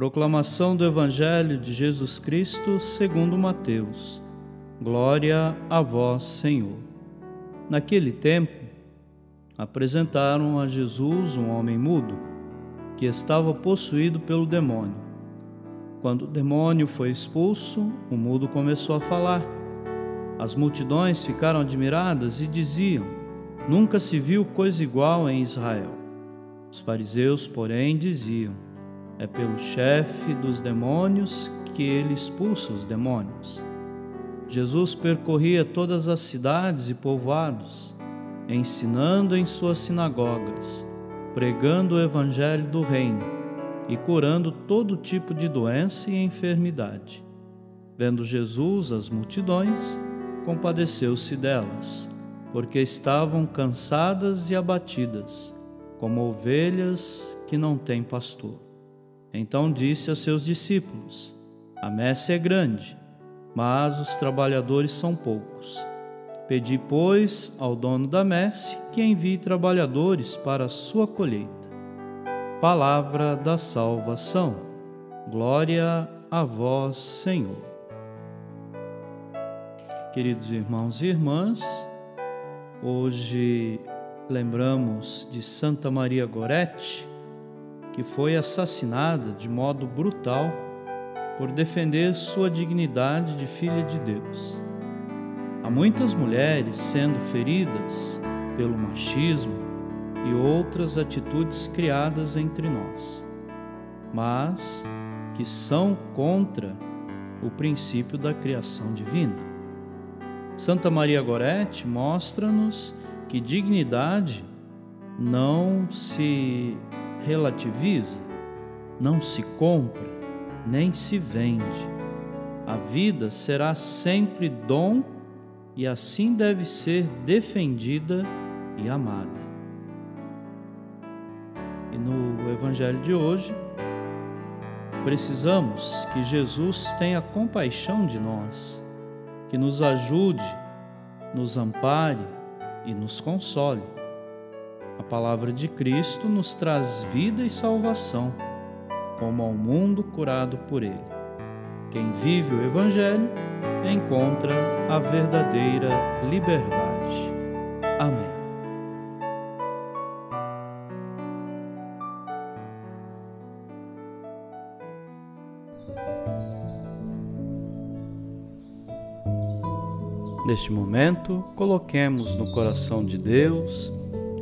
Proclamação do Evangelho de Jesus Cristo segundo Mateus. Glória a vós, Senhor. Naquele tempo, apresentaram a Jesus um homem mudo, que estava possuído pelo demônio. Quando o demônio foi expulso, o mudo começou a falar. As multidões ficaram admiradas e diziam: Nunca se viu coisa igual em Israel. Os fariseus, porém, diziam: é pelo chefe dos demônios que ele expulsa os demônios. Jesus percorria todas as cidades e povoados, ensinando em suas sinagogas, pregando o evangelho do reino e curando todo tipo de doença e enfermidade. Vendo Jesus as multidões, compadeceu-se delas, porque estavam cansadas e abatidas, como ovelhas que não têm pastor. Então disse a seus discípulos: A messe é grande, mas os trabalhadores são poucos. Pedi, pois, ao dono da messe que envie trabalhadores para a sua colheita. Palavra da salvação. Glória a vós, Senhor. Queridos irmãos e irmãs, hoje lembramos de Santa Maria Gorete, que foi assassinada de modo brutal por defender sua dignidade de filha de Deus. Há muitas mulheres sendo feridas pelo machismo e outras atitudes criadas entre nós, mas que são contra o princípio da criação divina. Santa Maria Gorete mostra-nos que dignidade não se relativiza, não se compra, nem se vende. A vida será sempre dom e assim deve ser defendida e amada. E no Evangelho de hoje, precisamos que Jesus tenha compaixão de nós, que nos ajude, nos ampare e nos console a palavra de Cristo nos traz vida e salvação, como ao mundo curado por Ele. Quem vive o Evangelho encontra a verdadeira liberdade. Amém. Neste momento, coloquemos no coração de Deus